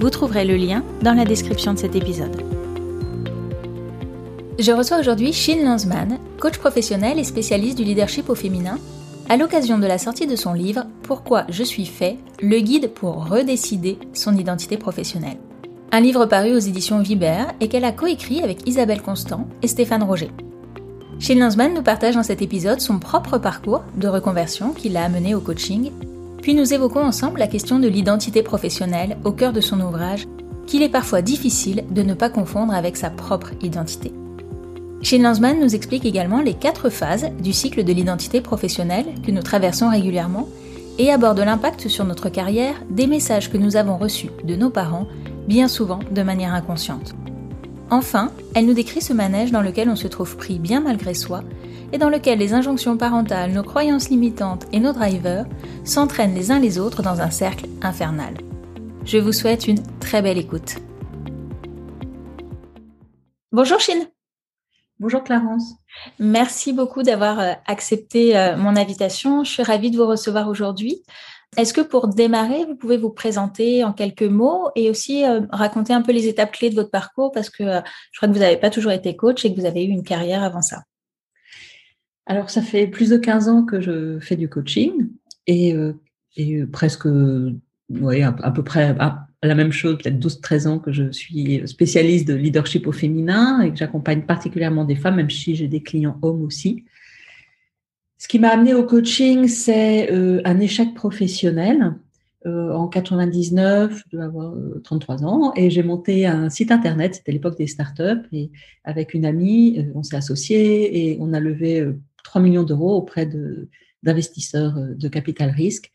Vous trouverez le lien dans la description de cet épisode. Je reçois aujourd'hui Shin Lanzman, coach professionnel et spécialiste du leadership au féminin, à l'occasion de la sortie de son livre Pourquoi je suis fait, le guide pour redécider son identité professionnelle. Un livre paru aux éditions Viber et qu'elle a coécrit avec Isabelle Constant et Stéphane Roger. Shin Lanzman nous partage dans cet épisode son propre parcours de reconversion qui l'a amené au coaching puis nous évoquons ensemble la question de l'identité professionnelle au cœur de son ouvrage, qu'il est parfois difficile de ne pas confondre avec sa propre identité. Shane Lanzman nous explique également les quatre phases du cycle de l'identité professionnelle que nous traversons régulièrement et aborde l'impact sur notre carrière des messages que nous avons reçus de nos parents, bien souvent de manière inconsciente. Enfin, elle nous décrit ce manège dans lequel on se trouve pris bien malgré soi et dans lequel les injonctions parentales, nos croyances limitantes et nos drivers s'entraînent les uns les autres dans un cercle infernal. Je vous souhaite une très belle écoute. Bonjour Chine. Bonjour Clarence. Merci beaucoup d'avoir euh, accepté euh, mon invitation. Je suis ravie de vous recevoir aujourd'hui. Est-ce que pour démarrer, vous pouvez vous présenter en quelques mots et aussi euh, raconter un peu les étapes clés de votre parcours? Parce que je crois que vous n'avez pas toujours été coach et que vous avez eu une carrière avant ça. Alors, ça fait plus de 15 ans que je fais du coaching et, euh, presque, oui, à, peu près la même chose, peut-être 12-13 ans que je suis spécialiste de leadership au féminin et que j'accompagne particulièrement des femmes, même si j'ai des clients hommes aussi. Ce qui m'a amené au coaching, c'est euh, un échec professionnel. Euh, en 99, je dois avoir 33 ans, et j'ai monté un site internet, c'était l'époque des startups, et avec une amie, on s'est associés et on a levé 3 millions d'euros auprès d'investisseurs euh, de, capital risque.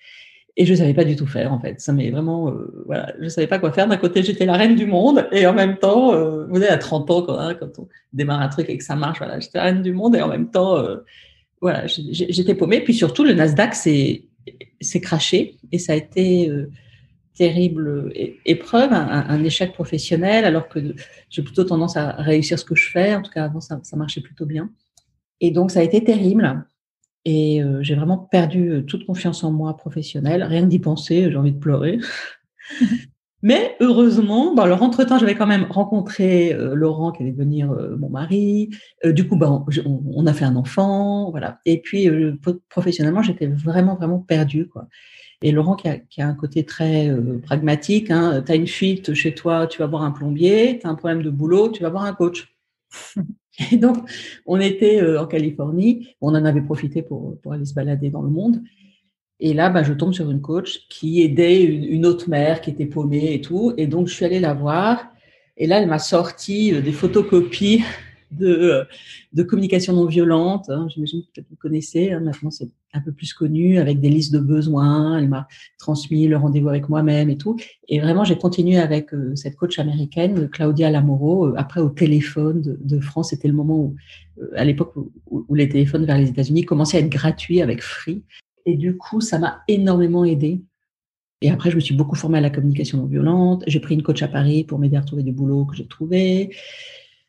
Et je ne savais pas du tout faire, en fait. Ça m'est vraiment, euh, voilà, je ne savais pas quoi faire. D'un côté, j'étais la reine du monde, et en même temps, euh, vous savez, à 30 ans, quand, hein, quand, on démarre un truc et que ça marche, voilà, j'étais la reine du monde, et en même temps, voilà, j'étais paumée. Puis surtout, le Nasdaq s'est craché, et ça a été terrible épreuve, un, échec professionnel, alors que j'ai plutôt tendance à réussir ce que je fais. En tout cas, avant, ça, ça marchait plutôt bien. Et donc, ça a été terrible. Et euh, j'ai vraiment perdu euh, toute confiance en moi professionnelle. Rien que d'y penser, j'ai envie de pleurer. Mais heureusement, bah, alors entre-temps, j'avais quand même rencontré euh, Laurent qui allait devenir mon mari. du coup, bah, on, a fait un enfant, voilà. Et puis professionnellement, j'étais vraiment vraiment perdue, quoi. Et Laurent qui a, qui a un côté très pragmatique. Hein, tu as une fuite chez toi, tu vas voir un plombier. Tu as un problème de boulot, tu vas voir un coach. Et donc, on était euh, en Californie, on en avait profité pour, pour aller se balader dans le monde. Et là, bah, je tombe sur une coach qui aidait une, autre mère qui était paumée et tout. Et donc, je suis allée la voir. Et là, elle m'a sorti euh, des photocopies de, euh, de communication non violente. Hein, j'imagine que vous connaissez. Hein, maintenant, c'est un peu plus connu avec des listes de besoins. Elle m'a transmis le rendez-vous avec moi-même et tout. Et vraiment, j'ai continué avec euh, cette coach américaine, Claudia Lamoro. Après, au téléphone de, France, c'était le moment où, à l'époque où, les téléphones vers les États-Unis commençaient à être gratuits avec Free. Et du coup, ça m'a énormément aidé. Et après, je me suis beaucoup formée à la communication non violente. J'ai pris une coach à Paris pour m'aider à retrouver du boulot que j'ai trouvé.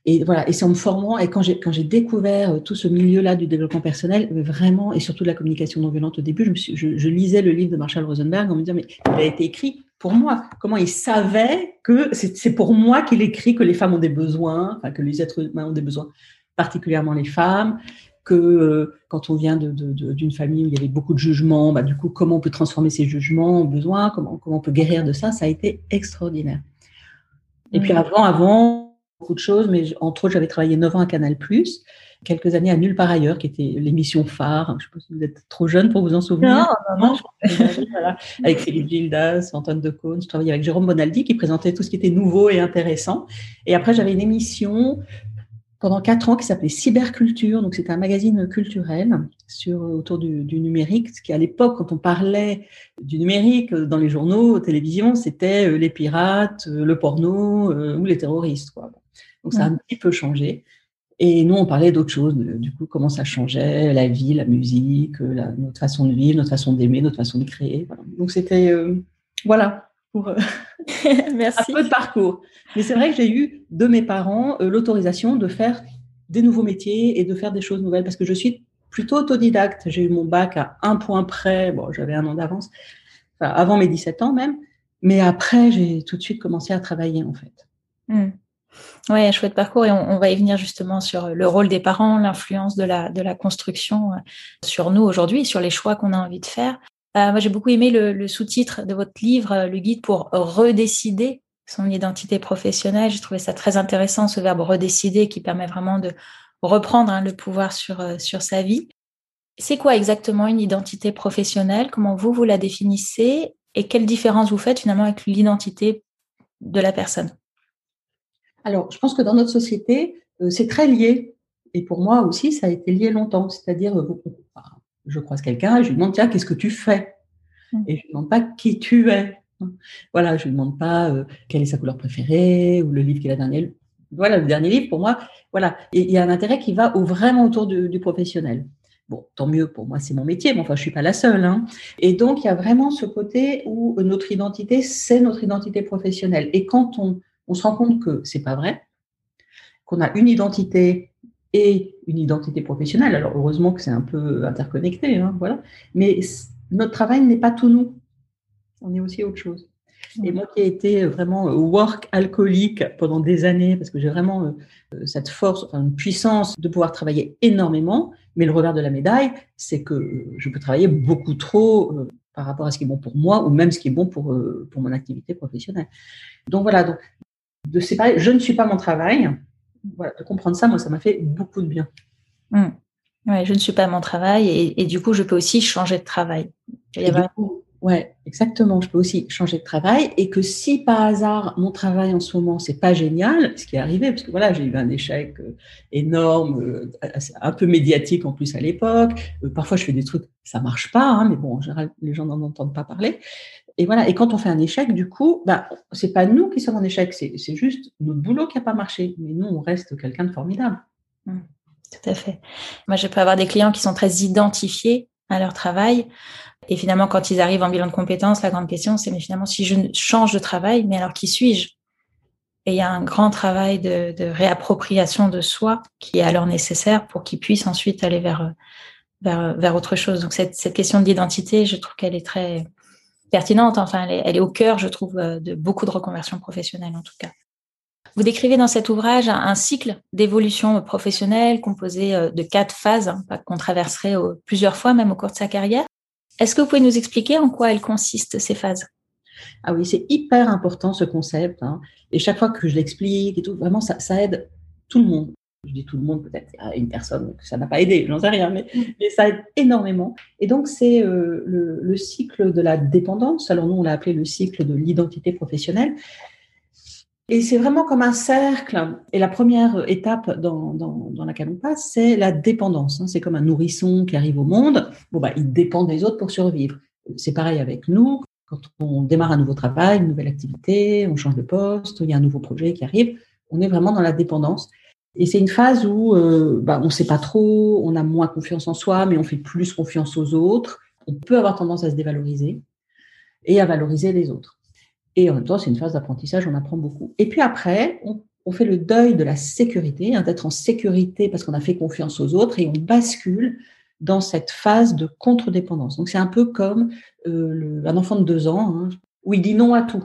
Et voilà, et c'est en me formant et quand j'ai découvert euh, tout ce milieu-là du développement personnel, vraiment et surtout de la communication non violente au début, je, lisais le livre de Marshall Rosenberg en me disant mais il a été écrit pour moi. Comment il savait que c'est pour moi qu'il écrit que les femmes ont des besoins, enfin que les êtres humains ont des besoins, particulièrement les femmes, que euh, quand on vient d'une famille où il y avait beaucoup de jugements, bah, du coup comment on peut transformer ces jugements en besoins, comment comment on peut guérir de ça, ça a été extraordinaire. Et puis avant, avant, beaucoup de choses, mais entre autres, j'avais travaillé 9 ans à Canal+, quelques années à Nulle part ailleurs, qui était l'émission phare. Je ne sais pas si vous êtes trop jeune pour vous en souvenir. Non, non, voilà. Avec Philippe Gildas, Antoine Decaune. Je travaillais avec Jérôme Bonaldi, qui présentait tout ce qui était nouveau et intéressant. Et après, j'avais une émission pendant quatre ans qui s'appelait Cyberculture. Donc, c'était un magazine culturel sur, autour du, du numérique. Ce qui, à l'époque, quand on parlait du numérique dans les journaux, télévision, c'était les pirates, le porno ou les terroristes. Quoi. Donc, ça a un petit peu changé. Et nous, on parlait d'autres choses, du coup, comment ça changeait, la vie, la musique, la, notre façon de vivre, notre façon d'aimer, notre façon de créer. Voilà. Donc, c'était, euh, voilà, pour euh, Merci. un peu de parcours. Mais c'est vrai que j'ai eu de mes parents euh, l'autorisation de faire des nouveaux métiers et de faire des choses nouvelles parce que je suis plutôt autodidacte. J'ai eu mon bac à un point près, bon, j'avais un an d'avance, enfin, avant mes 17 ans même. Mais après, j'ai tout de suite commencé à travailler, en fait. Mmh. Oui, un chouette parcours et on, va y venir justement sur le rôle des parents, l'influence de la, de la construction euh, sur nous aujourd'hui, sur les choix qu'on a envie de faire. Euh, moi, j'ai beaucoup aimé le, sous-titre de votre livre, euh, le guide pour redécider son identité professionnelle. J'ai trouvé ça très intéressant, ce verbe redécider qui permet vraiment de reprendre hein, le pouvoir sur, sur sa vie. C'est quoi exactement une identité professionnelle? Comment vous, vous la définissez? Et quelle différence vous faites finalement avec l'identité de la personne? Alors, je pense que dans notre société, euh, c'est très lié. Et pour moi aussi, ça a été lié longtemps. C'est-à-dire, euh, je croise quelqu'un et je lui demande, tiens, qu'est-ce que tu fais? Mmh. Et je ne lui demande pas qui tu es. Voilà, je ne lui demande pas euh, quelle est sa couleur préférée ou le livre qu'il a dernier. Voilà, le dernier livre, pour moi, voilà. il y a un intérêt qui va au, vraiment autour du, professionnel. Bon, tant mieux, pour moi, c'est mon métier, mais enfin, je suis pas la seule. Hein. Et donc, il y a vraiment ce côté où notre identité, c'est notre identité professionnelle. Et quand on, on se rend compte que c'est pas vrai, qu'on a une identité et une identité professionnelle. Alors heureusement que c'est un peu interconnecté, hein, voilà. Mais notre travail n'est pas tout nous. On est aussi autre chose. Et moi qui ai été vraiment work alcoolique pendant des années, parce que j'ai vraiment euh, cette force, enfin, une puissance de pouvoir travailler énormément, mais le revers de la médaille, c'est que je peux travailler beaucoup trop euh, par rapport à ce qui est bon pour moi ou même ce qui est bon pour, euh, pour mon activité professionnelle. Donc voilà, donc de séparer, je ne suis pas mon travail. Voilà, de comprendre ça, moi, ça m'a fait beaucoup de bien. Mmh. Ouais, je ne suis pas mon travail et, du coup, je peux aussi changer de travail. Et ouais, exactement. Je peux aussi changer de travail et que si par hasard mon travail en ce moment c'est pas génial, ce qui est arrivé, parce que voilà, j'ai eu un échec euh, énorme, euh, un peu médiatique en plus à l'époque. Euh, parfois, je fais des trucs, ça marche pas, hein, mais bon, en général, les gens n'en entendent pas parler et voilà. Et quand on fait un échec, du coup, bah, c'est pas nous qui sommes en échec, c'est juste notre boulot qui n'a pas marché. Mais nous, on reste quelqu'un de formidable. Mmh. tout à fait. Moi, je peux avoir des clients qui sont très identifiés à leur travail. Et finalement, quand ils arrivent en bilan de compétences, la grande question, c'est mais finalement, si je change de travail, mais alors qui suis-je? Et il y a un grand travail de, réappropriation de soi qui est alors nécessaire pour qu'ils puissent ensuite aller vers, vers, vers autre chose. Donc, cette, cette question de l'identité, je trouve qu'elle est très, pertinente. Enfin, elle est, au cœur, je trouve, euh, de beaucoup de reconversions professionnelles, en tout cas. Vous décrivez dans cet ouvrage un, cycle d'évolution professionnelle composé euh, de quatre phases hein, qu'on traverserait plusieurs fois, même au cours de sa carrière. Est-ce que vous pouvez nous expliquer en quoi elles consistent, ces phases? Ah oui, c'est hyper important ce concept. Hein. Et chaque fois que je l'explique et tout, vraiment, ça aide tout le monde je dis tout le monde peut-être, une personne que ça n'a pas aidé, j'en sais rien, mais, ça aide énormément. Et donc c'est euh, le, le, cycle de la dépendance, alors nous on l'a appelé le cycle de l'identité professionnelle. Et c'est vraiment comme un cercle. Et la première étape dans, dans, dans laquelle on passe, c'est la dépendance. Hein. C'est comme un nourrisson qui arrive au monde. Bon, bah, il dépend des autres pour survivre. C'est pareil avec nous. Quand on démarre un nouveau travail, une nouvelle activité, on change de poste, il y a un nouveau projet qui arrive, on est vraiment dans la dépendance. Et c'est une phase où euh, bah, on ne sait pas trop, on a moins confiance en soi, mais on fait plus confiance aux autres. On peut avoir tendance à se dévaloriser et à valoriser les autres. Et en même temps, c'est une phase d'apprentissage, on apprend beaucoup. Et puis après, on, fait le deuil de la sécurité, hein, d'être en sécurité parce qu'on a fait confiance aux autres et on bascule dans cette phase de contre-dépendance. Donc c'est un peu comme euh, un enfant de deux ans hein, où il dit non à tout,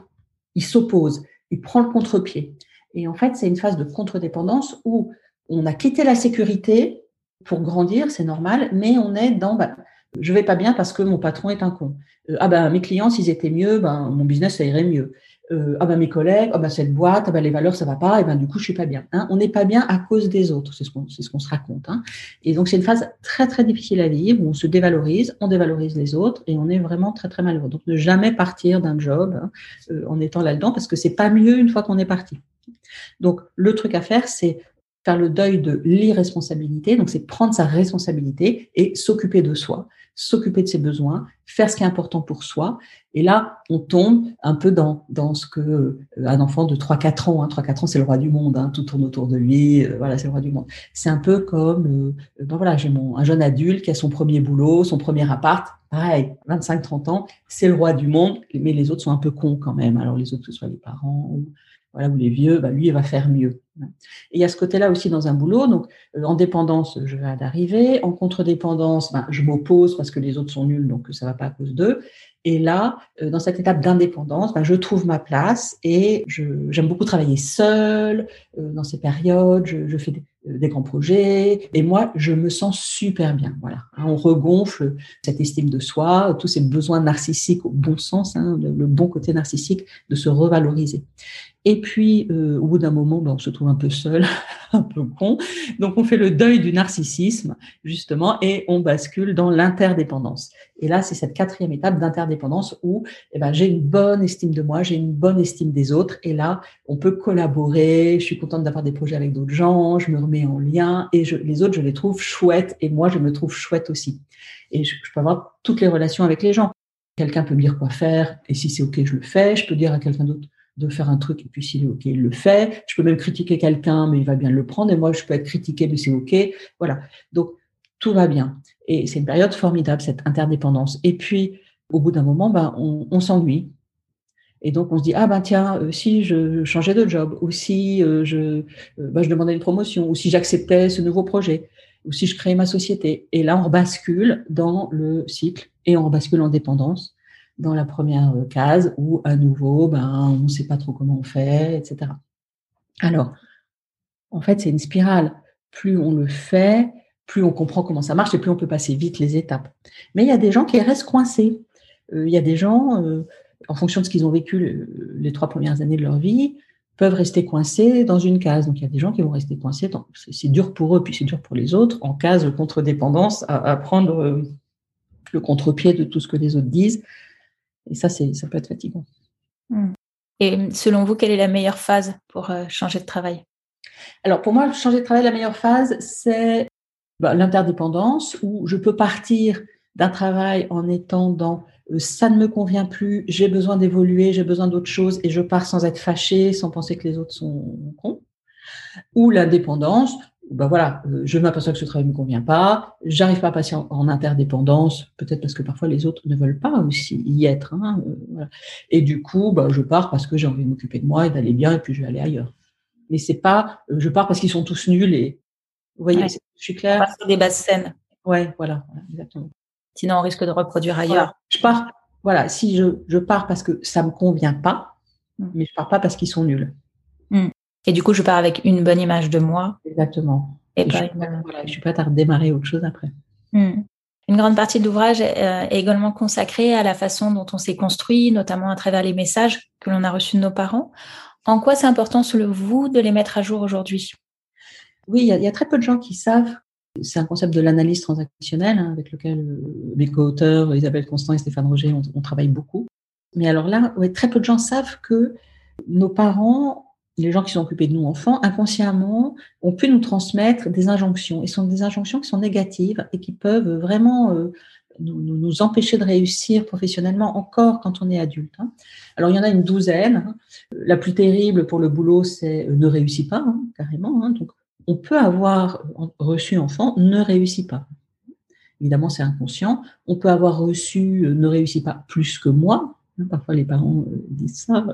il s'oppose, il prend le contre-pied. Et en fait, c'est une phase de contre-dépendance où on a quitté la sécurité pour grandir, c'est normal, mais on est dans bah, je vais pas bien parce que mon patron est un con. Euh, ah ben mes clients s'ils étaient mieux, ben mon business ça irait mieux. Euh, ah ben mes collègues, ah ben cette boîte, ah ben les valeurs ça va pas, et ben du coup je suis pas bien. Hein. On n'est pas bien à cause des autres, c'est ce qu'on ce qu'on se raconte. Hein. Et donc c'est une phase très très difficile à vivre où on se dévalorise, on dévalorise les autres et on est vraiment très très malheureux. Donc ne jamais partir d'un job hein, euh, en étant là-dedans parce que c'est pas mieux une fois qu'on est parti. Donc, le truc à faire, c'est faire le deuil de l'irresponsabilité, donc c'est prendre sa responsabilité et s'occuper de soi, s'occuper de ses besoins, faire ce qui est important pour soi. Et là, on tombe un peu dans, dans ce que euh, un enfant de 3-4 ans, hein, 3-4 ans, c'est le roi du monde, hein, tout tourne autour de lui, euh, voilà, c'est le roi du monde. C'est un peu comme, euh, ben voilà, j'ai mon un jeune adulte qui a son premier boulot, son premier appart, pareil, 25-30 ans, c'est le roi du monde, mais les autres sont un peu cons quand même. Alors les autres, que ce soit les parents ou voilà, ou les vieux, bah, lui, il va faire mieux. Et il y a ce côté-là aussi dans un boulot. Donc, euh, en dépendance, je vais d'arriver. En contre-dépendance, ben, je m'oppose parce que les autres sont nuls, donc ça va pas à cause d'eux. Et là, euh, dans cette étape d'indépendance, ben, je trouve ma place et j'aime beaucoup travailler seule euh, dans ces périodes. Je, fais des, grands projets et moi, je me sens super bien. Voilà, hein, on regonfle cette estime de soi, tous ces besoins narcissiques au bon sens, hein, le, bon côté narcissique de se revaloriser. Et puis, euh, au bout d'un moment, ben, on se trouve un peu seul, un peu con. Donc, on fait le deuil du narcissisme, justement, et on bascule dans l'interdépendance. Et là, c'est cette quatrième étape d'interdépendance où eh ben, j'ai une bonne estime de moi, j'ai une bonne estime des autres. Et là, on peut collaborer. Je suis contente d'avoir des projets avec d'autres gens. Je me remets en lien. Et je, les autres, je les trouve chouettes. Et moi, je me trouve chouette aussi. Et je, je peux avoir toutes les relations avec les gens. Quelqu'un peut me dire quoi faire. Et si c'est OK, je le fais. Je peux dire à quelqu'un d'autre de faire un truc et puis s'il est OK, il le fait. Je peux même critiquer quelqu'un, mais il va bien le prendre. Et moi, je peux être critiqué, mais c'est OK. Voilà. Donc, tout va bien. Et c'est une période formidable, cette interdépendance. Et puis, au bout d'un moment, ben, on, s'ennuie. Et donc, on se dit, ah ben tiens, euh, si je changeais de job, ou si euh, je, euh, ben, je demandais une promotion, ou si j'acceptais ce nouveau projet, ou si je créais ma société. Et là, on rebascule dans le cycle et on rebascule en dépendance dans la première euh, case où à nouveau, ben, on ne sait pas trop comment on fait, etc. Alors, en fait, c'est une spirale. Plus on le fait, plus on comprend comment ça marche et plus on peut passer vite les étapes. Mais il y a des gens qui restent coincés. Euh, il y a des gens, euh, en fonction de ce qu'ils ont vécu les trois premières années de leur vie, peuvent rester coincés dans une case. Donc il y a des gens qui vont rester coincés. C'est dur pour eux, puis c'est dur pour les autres, en case contre-dépendance, à, à, prendre le contre-pied de tout ce que les autres disent et ça, ça peut être fatigant. Hmm. Et selon vous, quelle est la meilleure phase pour euh, changer de travail? Alors, pour moi, changer de travail, la meilleure phase, c'est bah, l'interdépendance, où je peux partir d'un travail en étant dans euh, ça ne me convient plus, j'ai besoin d'évoluer, j'ai besoin d'autre chose, et je pars sans être fâché, sans penser que les autres sont cons. Ou l'indépendance, ben voilà, euh, je m'aperçois que ce travail ne me convient pas, j'arrive pas à passer en, interdépendance, peut-être parce que parfois les autres ne veulent pas aussi y être. Hein, euh, voilà. Et du coup, ben, je pars parce que j'ai envie de m'occuper de moi et d'aller bien, et puis je vais aller ailleurs. Mais c'est pas, euh, je pars parce qu'ils sont tous nuls et vous voyez, ouais. je suis claire. Sur des bases saines. Ouais, voilà, exactement. Sinon, on risque de reproduire ailleurs. Voilà. Je pars, voilà, si je, je pars parce que ça me convient pas, mmh. mais je pars pas parce qu'ils sont nuls. Mmh. Et du coup, je pars avec une bonne image de moi. Exactement. Et, et je, suis prête, voilà, je suis prête à redémarrer autre chose après. Hmm. Une grande partie de l'ouvrage euh, est également consacrée à la façon dont on s'est construit, notamment à travers les messages que l'on a reçus de nos parents. En quoi c'est important, selon vous, de les mettre à jour aujourd'hui? Oui, il y, y, a très peu de gens qui savent. C'est un concept de l'analyse transactionnelle hein, avec lequel euh, mes co-auteurs Isabelle Constant et Stéphane Roger, on, on travaille beaucoup. Mais alors là, ouais, très peu de gens savent que nos parents les gens qui sont occupés de nous enfants, inconsciemment, ont pu nous transmettre des injonctions. Et ce sont des injonctions qui sont négatives et qui peuvent vraiment euh, nous, empêcher de réussir professionnellement encore quand on est adulte. Hein. Alors, il y en a une douzaine. Hein. La plus terrible pour le boulot, c'est euh, ne réussit pas, hein, carrément. Donc, on peut avoir reçu enfant, ne réussit pas. Évidemment, c'est inconscient. On peut avoir reçu euh, ne réussit pas plus que moi. Parfois, les parents disent ça.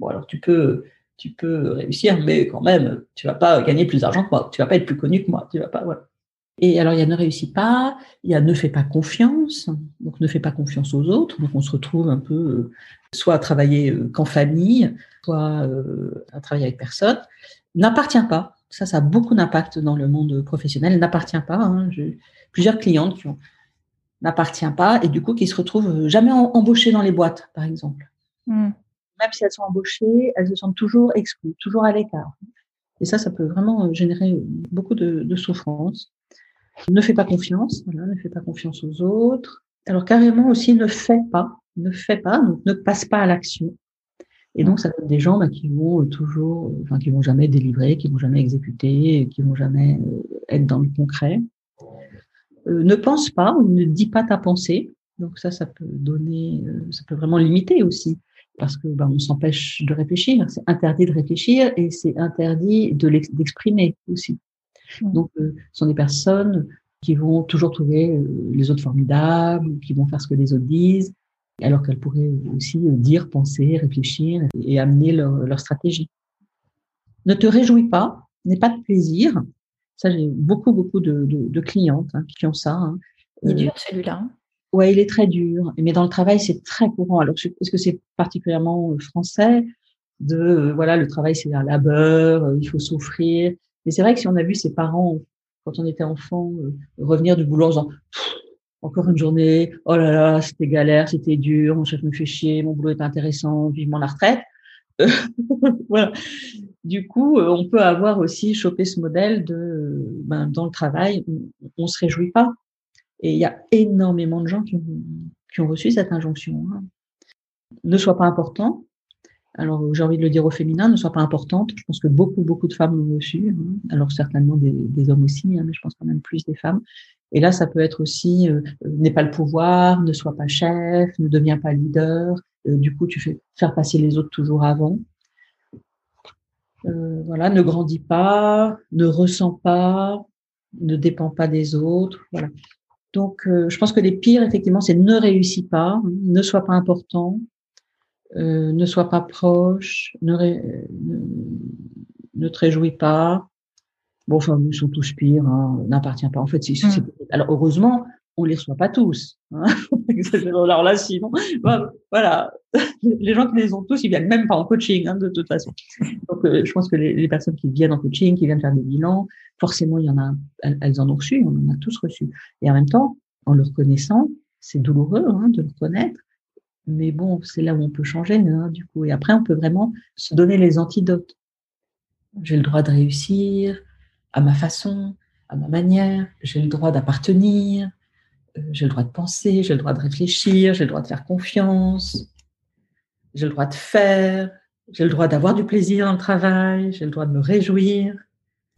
Bon, alors tu peux tu peux réussir, mais quand même, tu vas pas gagner plus d'argent que moi, tu vas pas être plus connu que moi, tu vas pas. Et alors, il y a ne réussit pas, il y a ne fait pas confiance, donc ne fait pas confiance aux autres, donc on se retrouve un peu euh, soit à travailler euh, qu'en famille, soit euh, à travailler avec personne, n'appartient pas. Ça, ça a beaucoup d'impact dans le monde professionnel, n'appartient pas. Hein. J'ai plusieurs clientes qui ont n'appartient pas et du coup qui se retrouvent jamais embauchées dans les boîtes, par exemple. Mm même si elles sont embauchées, elles se sentent toujours exclues, toujours à l'écart. Et ça, ça peut vraiment euh, générer beaucoup de, souffrance. Ne fais pas confiance, ne fais pas confiance aux autres. Alors carrément aussi, ne fais pas, ne fais pas, donc ne passe pas à l'action. Et donc, ça donne des gens bah, qui vont toujours, enfin, qui vont jamais délivrer, qui vont jamais exécuter, qui vont jamais être dans le concret. ne pense pas ou ne dis pas ta pensée. Donc ça, ça peut donner, ça peut vraiment limiter aussi parce que ben, on s'empêche de réfléchir. C'est interdit de réfléchir et c'est interdit de d'exprimer aussi. Donc, euh, ce sont des personnes qui vont toujours trouver euh, les autres formidables, qui vont faire ce que les autres disent, alors qu'elles pourraient aussi euh, dire, penser, réfléchir et amener leur, leur stratégie. Ne te réjouis pas, n'aie pas de plaisir. Ça, j'ai beaucoup, beaucoup de, de, de clientes hein, qui ont ça. Hein. Il est dur celui-là. Ouais, il est très dur. Mais dans le travail, c'est très courant. Alors, est-ce que c'est particulièrement euh, français de euh, voilà, le travail c'est un labeur, euh, il faut souffrir. Mais c'est vrai que si on a vu ses parents quand on était enfant revenir du boulot en disant encore une journée, oh là là, c'était galère, c'était dur, mon chef me fait chier, mon boulot est intéressant, vivement la retraite. voilà. Du coup, on peut avoir aussi chopé ce modèle de ben, dans le travail, on, on se réjouit pas. Et il y a énormément de gens qui ont, reçu cette injonction. Hein. Ne sois pas important. Alors, j'ai envie de le dire au féminin, ne sois pas importante. Je pense que beaucoup, beaucoup de femmes l'ont reçu. Hein. Alors, certainement des, des hommes aussi, hein, mais je pense quand même plus des femmes. Et là, ça peut être aussi, euh, euh n'aie pas le pouvoir, ne sois pas chef, ne deviens pas leader. Euh, du coup, tu fais faire passer les autres toujours avant. Euh, voilà, ne grandis pas, ne ressens pas, ne dépend pas des autres. Voilà. Donc, euh, je pense que les pires, effectivement, c'est ne réussis pas, ne sois pas important, euh, ne sois pas proche, ne, ne, te réjouis pas. Bon, enfin, ils sont tous pires, hein, n'appartient pas. En fait, c'est, mmh. alors heureusement, on les reçoit pas tous. Hein Alors là, sinon, voilà, les gens qui les ont tous, ils viennent même pas en coaching, hein, de toute façon. Donc, euh, je pense que les, personnes qui viennent en coaching, qui viennent faire des bilans, forcément, il y en a, elles, en ont reçu, on en a tous reçu. Et en même temps, en le reconnaissant, c'est douloureux hein, de le connaître, mais bon, c'est là où on peut changer, hein, du coup. Et après, on peut vraiment se donner les antidotes. J'ai le droit de réussir à ma façon, à ma manière. J'ai le droit d'appartenir j'ai le droit de penser, j'ai le droit de réfléchir, j'ai le droit de faire confiance, j'ai le droit de faire, j'ai le droit d'avoir du plaisir dans le travail, j'ai le droit de me réjouir.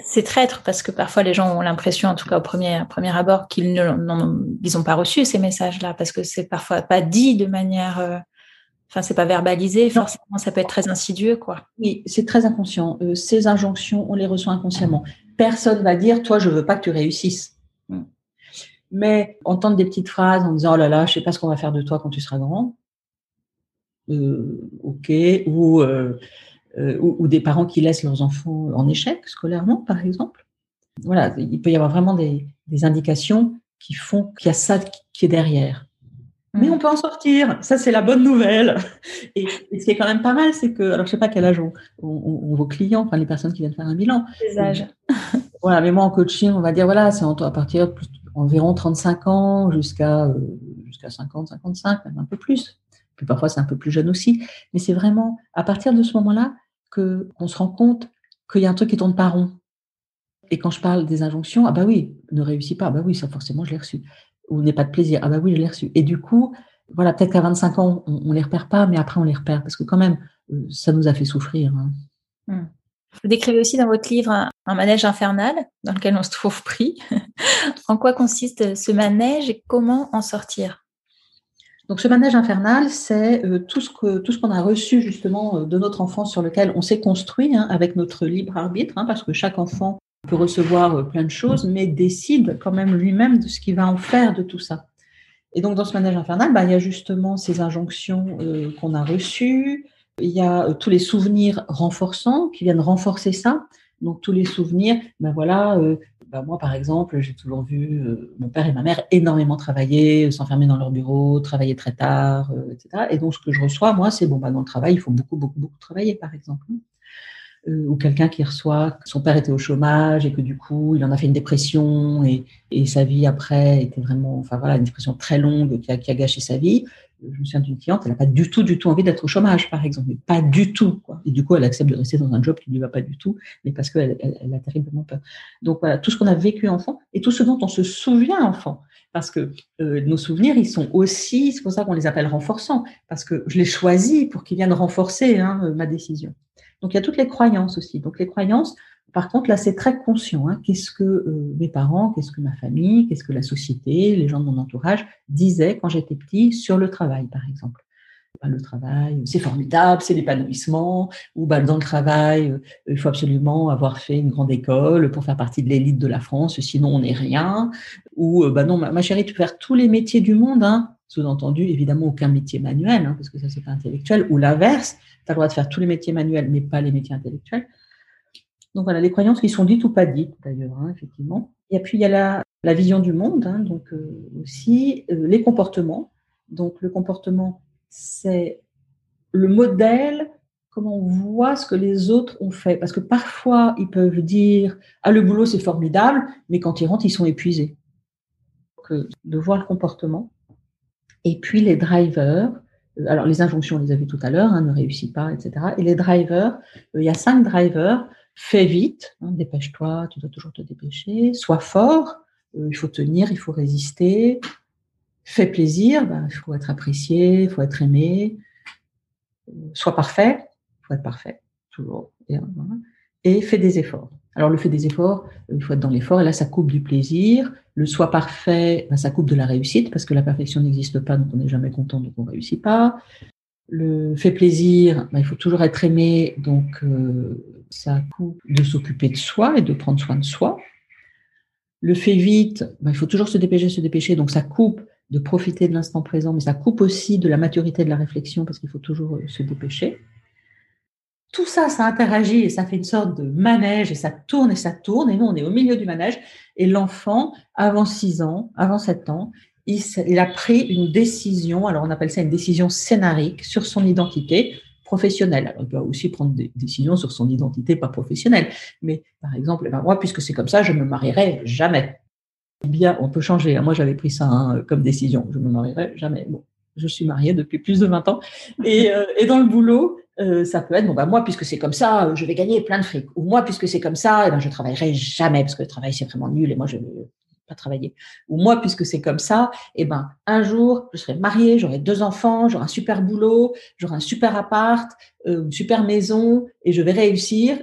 C'est traître parce que parfois les gens ont l'impression, en tout cas au premier, premier abord, qu'ils n'ont pas reçu ces messages-là parce que c'est parfois pas dit de manière, euh, enfin c'est pas verbalisé. Forcément, ça peut être très insidieux, quoi. Oui, c'est très inconscient. Euh, ces injonctions, on les reçoit inconsciemment. Personne va dire, toi, je veux pas que tu réussisses. Mais entendre des petites phrases en disant oh là là, je sais pas ce qu'on va faire de toi quand tu seras grand, euh, ok, ou, euh, euh, ou, ou des parents qui laissent leurs enfants en échec scolairement, par exemple. Voilà, il peut y avoir vraiment des, des indications qui font qu'il y a ça qui est derrière. Mais mm. on peut en sortir. Ça, c'est la bonne nouvelle. Et, ce qui est quand même pas mal, c'est que, alors je sais pas quel âge ont, vos clients, enfin les personnes qui viennent faire un bilan. Les âges. Voilà, mais moi en coaching, on va dire voilà, c'est à partir de environ 35 ans jusqu'à euh, jusqu'à 50, 55, même un peu plus. Puis parfois c'est un peu plus jeune aussi. Mais c'est vraiment à partir de ce moment-là que on se rend compte qu'il y a un truc qui tourne pas rond. Et quand je parle des injonctions, ah bah oui, ne réussis pas, ah bah oui, ça forcément je l'ai reçu. Ou n'est pas de plaisir, ah bah oui, je l'ai reçu. Et du coup, voilà, peut-être qu'à 25 ans, on, on les repère pas, mais après on les repère parce que quand même, euh, ça nous a fait souffrir. Hein. Mmh. Vous décrivez aussi dans votre livre un, manège infernal dans lequel on se trouve pris. en quoi consiste ce manège et comment en sortir? Donc ce manège infernal, c'est euh, tout ce que tout qu'on a reçu justement euh, de notre enfance sur lequel on s'est construit hein, avec notre libre arbitre, hein, parce que chaque enfant peut recevoir euh, plein de choses, mais décide quand même lui-même de ce qu'il va en faire de tout ça. Et donc dans ce manège infernal, bah, il y a justement ces injonctions qu'on a reçues, il y a euh, tous les souvenirs renforçants qui viennent renforcer ça. Donc tous les souvenirs, ben voilà, euh, ben moi par exemple, j'ai toujours vu euh, mon père et ma mère énormément travailler, s'enfermer dans leur bureau, travailler très tard, etc. Et donc ce que je reçois, moi, c'est bon, ben, dans le travail, il faut beaucoup, beaucoup, beaucoup travailler, par exemple. ou quelqu'un qui reçoit que son père était au chômage et que du coup il en a fait une dépression et, sa vie après était vraiment, enfin voilà, une dépression très longue qui a gâché sa vie. Je me souviens d'une cliente, elle n'a pas du tout, du tout envie d'être au chômage, par exemple, pas du tout. Quoi. Et du coup, elle accepte de rester dans un job qui ne lui va pas du tout, mais parce qu'elle elle, a terriblement peur. Donc voilà, tout ce qu'on a vécu enfant et tout ce dont on se souvient enfant. Parce que euh, nos souvenirs, ils sont aussi, c'est pour ça qu'on les appelle renforçants, parce que je les choisis pour qu'ils viennent renforcer hein, ma décision. Donc il y a toutes les croyances aussi. Donc les croyances, par contre, là, c'est très conscient. Hein. Qu'est-ce que euh, mes parents, qu'est-ce que ma famille, qu'est-ce que la société, les gens de mon entourage disaient quand j'étais petit sur le travail, par exemple. Bah, le travail, c'est formidable, c'est l'épanouissement, ou bah, dans le travail, euh, il faut absolument avoir fait une grande école pour faire partie de l'élite de la France, sinon on n'est rien. Ou euh, bah non, ma, chérie, tu peux faire tous les métiers du monde, hein. sous-entendu, évidemment, aucun métier manuel, hein, parce que ça, c'est pas intellectuel, ou l'inverse, tu as le droit de faire tous les métiers manuels, mais pas les métiers intellectuels. Donc voilà, les croyances qui sont dites ou pas dites d'ailleurs, hein, effectivement. Et puis il y a la, vision du monde, hein, donc euh, aussi euh, les comportements. Donc le comportement, c'est le modèle, comment on voit ce que les autres ont fait. Parce que parfois, ils peuvent dire Ah, le boulot, c'est formidable, mais quand ils rentrent, ils sont épuisés. Donc, euh, de voir le comportement. Et puis les drivers, alors les injonctions, on les a vues tout à l'heure, hein, ne réussit pas, etc. Et les drivers, il y a cinq drivers fais vite, hein, dépêche-toi, tu dois toujours te dépêcher, sois fort, euh, il faut tenir, il faut résister, fais plaisir, ben, il faut être apprécié, il faut être aimé, euh, sois parfait, il faut être parfait, toujours, et, et fais des efforts. Alors le fait des efforts, euh, il faut être dans l'effort, et là ça coupe du plaisir, le sois parfait, ben, ça coupe de la réussite, parce que la perfection n'existe pas, donc on n'est jamais content, donc on ne réussit pas. Le fait plaisir, ben, il faut toujours être aimé, donc ça coupe de s'occuper de soi et de prendre soin de soi. Le fait vite, ben, il faut toujours se dépêcher, se dépêcher, donc ça coupe de profiter de l'instant présent, mais ça coupe aussi de la maturité de la réflexion parce qu'il faut toujours euh, se dépêcher. Tout ça, ça interagit et ça fait une sorte de manège et ça tourne et ça tourne. Et nous, on est au milieu du manège. Et l'enfant, avant 6 ans, avant 7 ans, il a pris une décision, alors on appelle ça une décision scénarique sur son identité, professionnel. Alors, il doit aussi prendre des décisions sur son identité pas professionnelle. Mais par exemple, eh ben, moi, puisque c'est comme ça, je me marierai jamais. Bien, on peut changer. Moi, j'avais pris ça hein, comme décision. Je me marierai jamais. Bon, je suis mariée depuis plus de 20 ans. Et, euh, et dans le boulot, euh, ça peut être, bon, bah, moi, puisque c'est comme ça, je vais gagner plein de fric. Ou moi, puisque c'est comme ça, eh ben, je travaillerai jamais parce que le travail, c'est vraiment nul et moi, je, travailler. Ou moi, puisque c'est comme ça, eh ben, un jour, je serai mariée, j'aurai deux enfants, j'aurai un super boulot, j'aurai un super appart, euh, une super maison, et je vais réussir.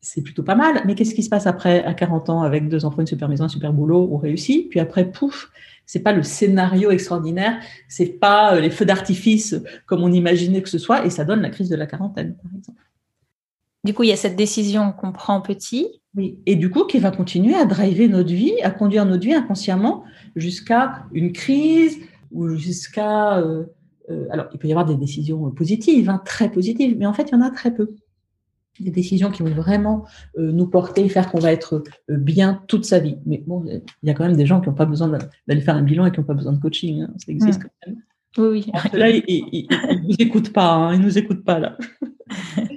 C'est plutôt pas mal. Mais qu'est-ce qui se passe après, à 40 ans, avec deux enfants, une super maison, un super boulot, on réussit. Puis après, pouf, c'est pas le scénario extraordinaire, c'est pas euh, les feux d'artifice comme on imaginait que ce soit, et ça donne la crise de la quarantaine, par exemple. Du coup, il y a cette décision qu'on prend petit, oui. Et du coup, qui va continuer à driver notre vie, à conduire notre vie inconsciemment jusqu'à une crise ou jusqu'à. Euh, euh, alors, il peut y avoir des décisions positives, hein, très positives, mais en fait, il y en a très peu. Des décisions qui vont vraiment euh, nous porter, faire qu'on va être bien toute sa vie. Mais bon, il y a quand même des gens qui n'ont pas besoin d'aller faire un bilan et qui n'ont pas besoin de coaching. Hein. Ça existe quand même. Oui, oui. Là, ils ne nous écoutent pas. Hein, ils nous écoutent pas là.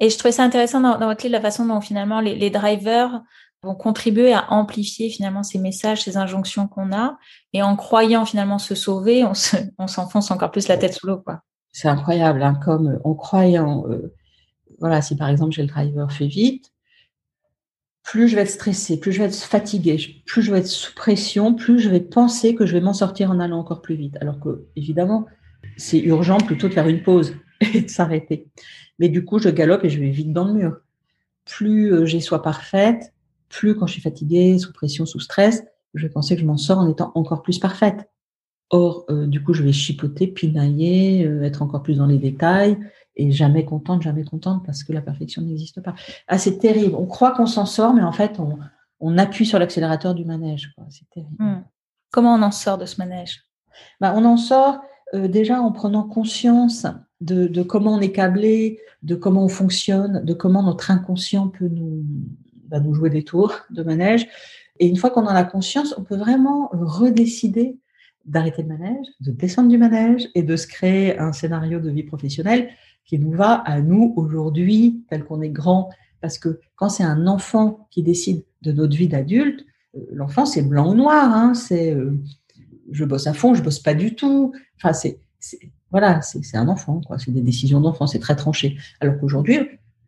Et je trouvais ça intéressant dans, votre livre la façon dont finalement les, drivers vont contribuer à amplifier finalement ces messages, ces injonctions qu'on a. Et en croyant finalement se sauver, on, s'enfonce encore plus la tête sous l'eau. C'est incroyable, hein, comme euh, en croyant, euh, voilà, si par exemple j'ai le driver fait vite, plus je vais être stressée, plus je vais être fatiguée, plus je vais être sous pression, plus je vais penser que je vais m'en sortir en allant encore plus vite. Alors que, évidemment, c'est urgent plutôt de faire une pause et de s'arrêter. Mais du coup, je galope et je vais vite dans le mur. Plus euh, j'ai sois parfaite, plus quand je suis fatiguée, sous pression, sous stress, je vais penser que je m'en sors en étant encore plus parfaite. Or, euh, du coup, je vais chipoter, pinailler, euh, être encore plus dans les détails et jamais contente, jamais contente parce que la perfection n'existe pas. Ah, c'est terrible. On croit qu'on s'en sort, mais en fait, on, appuie sur l'accélérateur du manège. C'est terrible. Hmm. Comment on en sort de ce manège? Bah, On en sort déjà en prenant conscience de, comment on est câblé, de comment on fonctionne, de comment notre inconscient peut nous, va nous jouer des tours de manège. Et une fois qu'on en a conscience, on peut vraiment redécider d'arrêter le manège, de descendre du manège et de se créer un scénario de vie professionnelle qui nous va à nous aujourd'hui, tel qu'on est grand. Parce que quand c'est un enfant qui décide de notre vie d'adulte, euh, l'enfant c'est blanc ou noir, hein, c'est euh, je bosse à fond, je bosse pas du tout. Enfin, c'est, voilà, c'est un enfant, quoi. C'est des décisions d'enfant, c'est très tranché. Alors qu'aujourd'hui,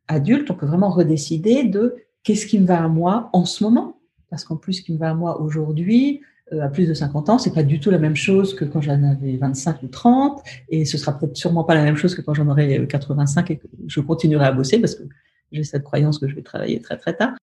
adulte, on peut vraiment redécider de qu'est-ce qui me va à moi en ce moment. Parce qu'en plus, ce qui me va à moi aujourd'hui, euh, à plus de 50 ans, c'est pas du tout la même chose que quand j'en avais 25 ou 30, et ce sera peut-être sûrement pas la même chose que quand j'en aurai 85 et que je continuerai à bosser parce que j'ai cette croyance que je vais travailler très très tard.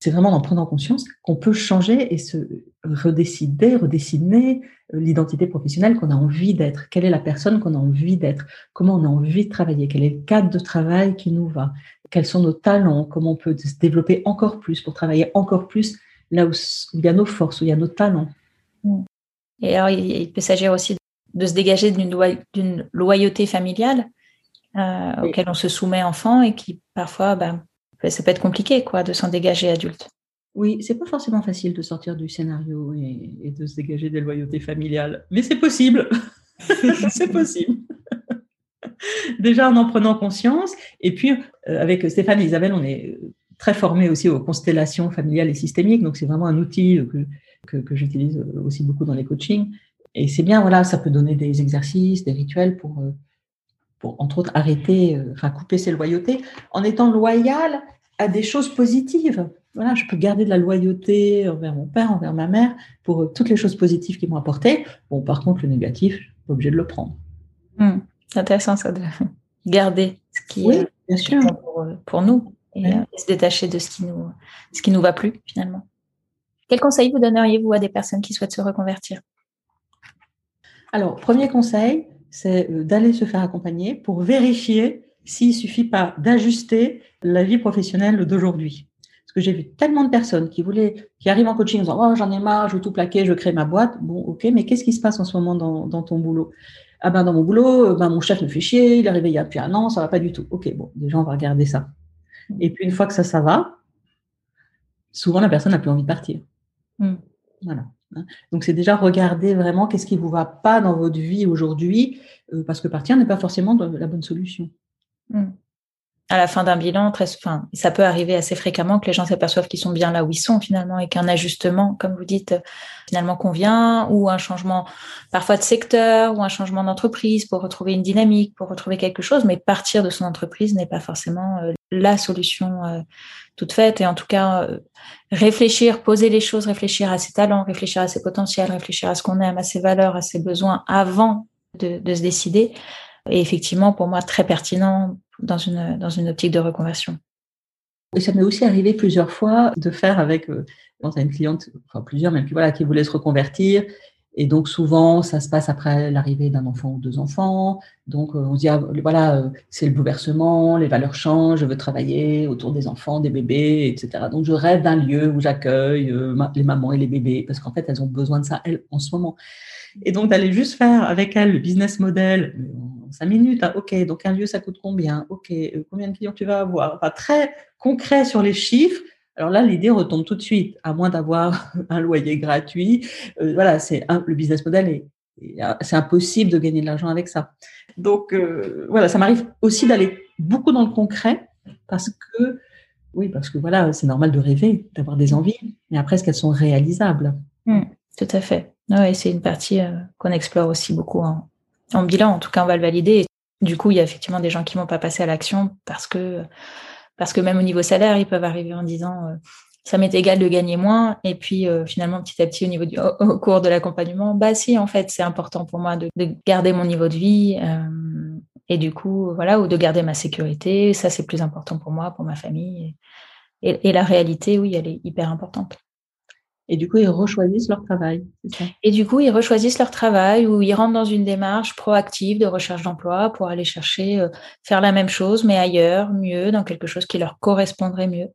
C'est vraiment en prenant conscience qu'on peut changer et se redécider, redessiner euh, l'identité professionnelle qu'on a envie d'être. Quelle est la personne qu'on a envie d'être? Comment on a envie de travailler? Quel est le cadre de travail qui nous va? Quels sont nos talents? Comment on peut se développer encore plus pour travailler encore plus là où, il y a nos forces, où il y a nos talents? Mm. Et alors, il, peut s'agir aussi de se dégager d'une loyauté familiale euh, auquel on se soumet enfant et qui parfois, ben, ça peut être compliqué quoi, de s'en dégager adulte. Oui, c'est pas forcément facile de sortir du scénario et, de se dégager des loyautés familiales, mais c'est possible. c'est possible. Déjà en en prenant conscience, et puis euh, avec Stéphane et Isabelle, on est très formé aussi aux constellations familiales et systémiques. Donc, c'est vraiment un outil que, que, j'utilise aussi beaucoup dans les coachings. Et c'est bien, voilà, ça peut donner des exercices, des rituels pour, euh, pour entre autres, arrêter, euh, enfin, couper ses loyautés en étant loyal à des choses positives. Voilà, je peux garder de la loyauté envers mon père, envers ma mère, pour euh, toutes les choses positives qu'ils m'ont apportées. Bon, par contre, le négatif, je suis pas obligée de le prendre. Hmm. c'est intéressant, ça, de garder ce qui est bien sûr. Pour, pour nous et, euh, se détacher de ce qui nous ce qui nous va plus finalement. Quel conseil vous donneriez-vous à des personnes qui souhaitent se reconvertir? Alors, premier conseil, c'est euh, d'aller se faire accompagner pour vérifier s'il suffit pas d'ajuster la vie professionnelle d'aujourd'hui. Parce que j'ai vu tellement de personnes qui voulaient, qui arrivent en coaching en disant oh j'en ai marre, je veux tout plaquer, je crée ma boîte. Bon, ok, mais qu'est-ce qui se passe en ce moment dans, dans ton boulot? Ah ben dans mon boulot, ben mon chef me fait chier, il est arrivé il y a plus un an, ça va pas du tout. Ok, bon, déjà on va regarder ça. Et puis une fois que ça, ça va, souvent la personne n'a plus envie de partir. Hmm. Voilà. Hein. Donc c'est déjà regarder vraiment qu'est-ce qui vous va pas dans votre vie aujourd'hui, euh, parce que partir n'est pas forcément la bonne solution. Hmm à la fin d'un bilan, très, enfin, ça peut arriver assez fréquemment que les gens s'aperçoivent qu'ils sont bien là où ils sont finalement et qu'un ajustement, comme vous dites, finalement convient ou un changement parfois de secteur ou un changement d'entreprise pour retrouver une dynamique, pour retrouver quelque chose, mais partir de son entreprise n'est pas forcément euh, la solution euh, toute faite et en tout cas euh, réfléchir, poser les choses, réfléchir à ses talents, réfléchir à ses potentiels, réfléchir à ce qu'on aime, à ses valeurs, à ses besoins avant de, se décider. Et effectivement, pour moi, très pertinent dans une, dans une optique de reconversion. Et ça m'est aussi arrivé plusieurs fois de faire avec euh, une cliente, enfin plusieurs même, qui, voilà, qui voulait se reconvertir. Et donc souvent, ça se passe après l'arrivée d'un enfant ou deux enfants. Donc euh, on se dit, ah, voilà, euh, c'est le bouleversement, les valeurs changent, je veux travailler autour des enfants, des bébés, etc. Donc je rêve d'un lieu où j'accueille les mamans et les bébés, parce qu'en fait, elles ont besoin de ça, elles, en ce moment. Et donc d'aller juste faire avec elles le business model, cinq minutes. Hein. OK, donc un lieu, ça coûte combien? OK, euh, combien de clients tu vas avoir? Enfin, très concret sur les chiffres. Alors là, l'idée retombe tout de suite, à moins d'avoir un loyer gratuit. Euh, voilà, c'est le business model est, c'est impossible de gagner de l'argent avec ça. Donc euh, voilà, ça m'arrive aussi d'aller beaucoup dans le concret parce que oui, parce que voilà, c'est normal de rêver, d'avoir des envies, mais après, est-ce qu'elles sont réalisables? Mmh, Tout à fait. Oui, c'est une partie qu'on explore aussi beaucoup en, bilan, en tout cas, on va le valider. du coup, il y a effectivement des gens qui vont pas passer à l'action parce que, parce que même au niveau salaire, ils peuvent arriver en disant euh, ça m'est égal de gagner moins. Et puis euh, finalement, petit à petit, au niveau du cours de l'accompagnement, bah si, en fait, c'est important pour moi de, garder mon niveau de vie. Euh, et du coup, voilà, ou de garder ma sécurité. Ça, c'est plus important pour moi, pour ma famille. et la réalité, oui, elle est hyper importante. Et du coup, ils rechoisissent leur travail. Et du coup, ils rechoisissent leur travail ou ils rentrent dans une démarche proactive de recherche d'emploi pour aller chercher, euh, faire la même chose, mais ailleurs, mieux, dans quelque chose qui leur correspondrait mieux.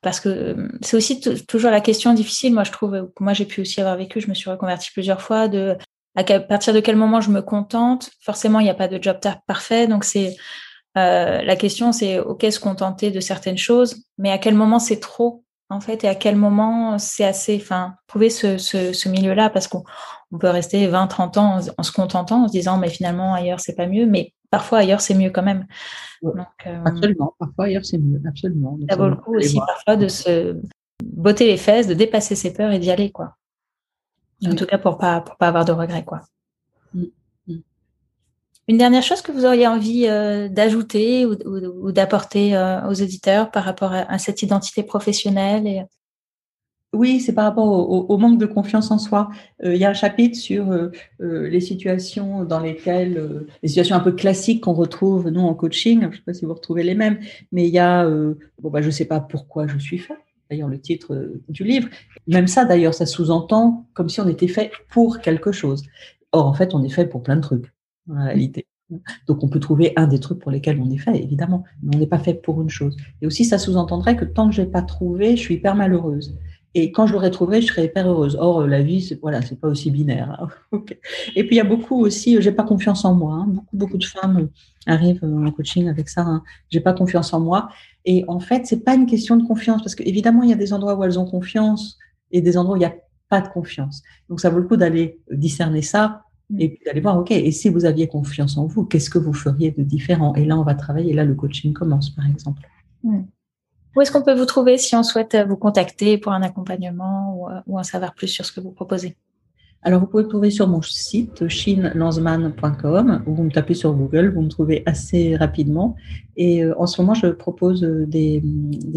Parce que euh, c'est aussi toujours la question difficile, moi je trouve, moi j'ai pu aussi avoir vécu, je me suis reconvertie plusieurs fois, de à partir de quel moment je me contente? Forcément, il n'y a pas de job parfait, donc c'est euh, la question, c'est ok, se contenter de certaines choses, mais à quel moment c'est trop? En fait et à quel moment c'est assez enfin trouver ce, ce, milieu là parce qu'on on peut rester 20 30 ans en, se contentant en se disant mais finalement ailleurs c'est pas mieux. Mais parfois ailleurs c'est mieux quand même. Euh, absolument. Parfois ailleurs c'est mieux. Absolument. Ça vaut le coup aussi parfois de se botter les fesses de dépasser ses peurs et d'y aller quoi. En tout cas, pour pas pour pas avoir de regrets, quoi. Mm. Une dernière chose que vous auriez envie euh, d'ajouter ou, d'apporter euh, aux auditeurs par rapport à, cette identité professionnelle et... Oui, c'est par rapport au, manque de confiance en soi. Euh, il y a un chapitre sur les situations dans lesquelles, les situations un peu classiques qu'on retrouve nous en coaching. Je ne sais pas si vous retrouvez les mêmes, mais il y a, bon bah je ne sais pas pourquoi je suis fait d'ailleurs le titre euh, du livre. Même ça, d'ailleurs, ça sous-entend comme si on était fait pour quelque chose. Or, en fait, on est fait pour plein de trucs, réalité. Donc, on peut trouver un des trucs pour lesquels on est fait, évidemment, mais on n'est pas fait pour une chose. Et aussi, ça sous-entendrait que tant que je n'ai pas trouvé, je suis hyper malheureuse. Et quand je l'aurais trouvé, je serais hyper heureuse. Or, la vie, c'est voilà, pas aussi binaire. Hein. Et puis, il y a beaucoup aussi, j'ai pas confiance en moi. Hein. Beaucoup, beaucoup de femmes arrivent en coaching avec ça. Hein. J'ai pas confiance en moi. Et en fait, c'est pas une question de confiance parce qu'évidemment, il y a des endroits où elles ont confiance et des endroits où il n'y a pas de confiance. Donc, ça vaut le coup d'aller discerner ça mm. et d'aller voir, OK, et si vous aviez confiance en vous, qu'est-ce que vous feriez de différent? Et là, on va travailler. Là, le coaching commence, par exemple. Où est-ce qu'on peut vous trouver si on souhaite vous contacter pour un accompagnement ou, ou en savoir plus sur ce que vous proposez? Alors, vous pouvez me trouver sur mon site chinlanzman.com ou vous me tapez sur Google, vous me trouvez assez rapidement. Et euh, en ce moment, je propose euh, des,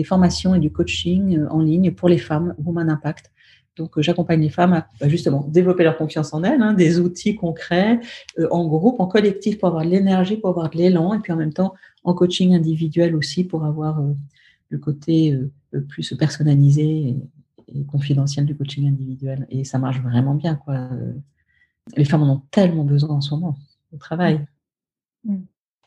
formations et du coaching euh, en ligne pour les femmes, Woman Impact. Donc, j'accompagne les femmes à bah, justement développer leur confiance en elles, hein, des outils concrets, en groupe, en collectif, pour avoir de l'énergie, pour avoir de l'élan, et puis en même temps en coaching individuel aussi pour avoir le côté plus personnalisé et confidentiel du coaching individuel. Et ça marche vraiment bien. Quoi. Les femmes en ont tellement besoin en ce moment au travail. Mm.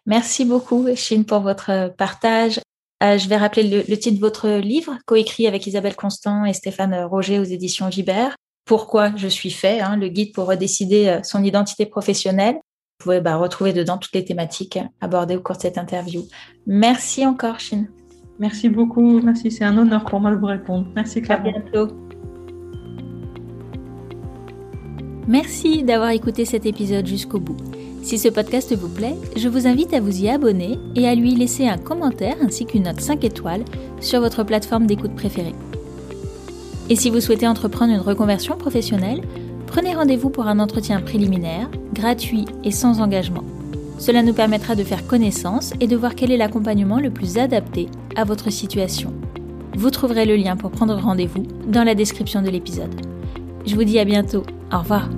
Merci beaucoup, Chine, pour votre partage. Euh, je vais rappeler le, titre de votre livre, coécrit avec Isabelle Constant et Stéphane Roger aux éditions Vibert. Pourquoi je suis fait, hein, le guide pour redécider euh, son identité professionnelle. Vous pouvez bah, retrouver dedans toutes les thématiques abordées au cours de cette interview. Merci encore, Chine. Merci beaucoup. Merci, c'est un honneur pour moi de vous répondre. Merci Claire. À bientôt. Merci d'avoir écouté cet épisode jusqu'au bout. Si ce podcast vous plaît, je vous invite à vous y abonner et à lui laisser un commentaire ainsi qu'une note 5 étoiles sur votre plateforme d'écoute préférée. Et si vous souhaitez entreprendre une reconversion professionnelle, prenez rendez-vous pour un entretien préliminaire, gratuit et sans engagement. Cela nous permettra de faire connaissance et de voir quel est l'accompagnement le plus adapté à votre situation. Vous trouverez le lien pour prendre rendez-vous dans la description de l'épisode. Je vous dis à bientôt. Au revoir.